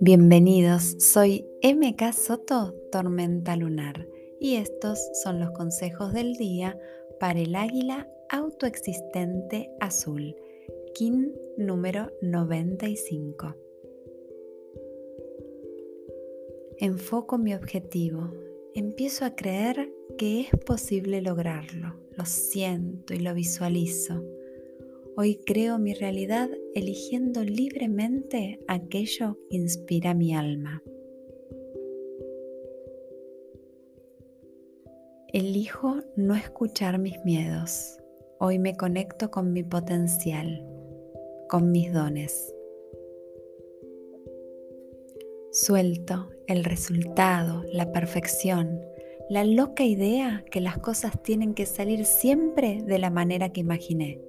Bienvenidos, soy MK Soto, Tormenta Lunar, y estos son los consejos del día para el águila autoexistente azul, KIN número 95. Enfoco mi objetivo, empiezo a creer que es posible lograrlo, lo siento y lo visualizo Hoy creo mi realidad eligiendo libremente aquello que inspira mi alma. Elijo no escuchar mis miedos. Hoy me conecto con mi potencial, con mis dones. Suelto el resultado, la perfección, la loca idea que las cosas tienen que salir siempre de la manera que imaginé.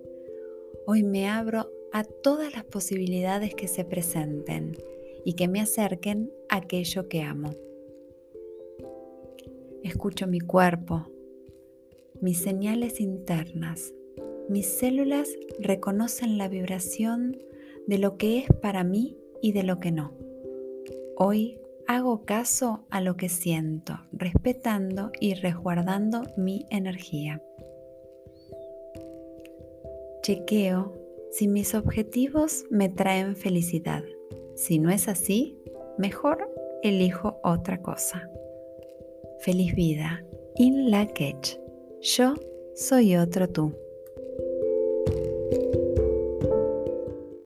Hoy me abro a todas las posibilidades que se presenten y que me acerquen a aquello que amo. Escucho mi cuerpo, mis señales internas. Mis células reconocen la vibración de lo que es para mí y de lo que no. Hoy hago caso a lo que siento, respetando y resguardando mi energía. Chequeo si mis objetivos me traen felicidad. Si no es así, mejor elijo otra cosa. Feliz vida. In la Yo soy otro tú.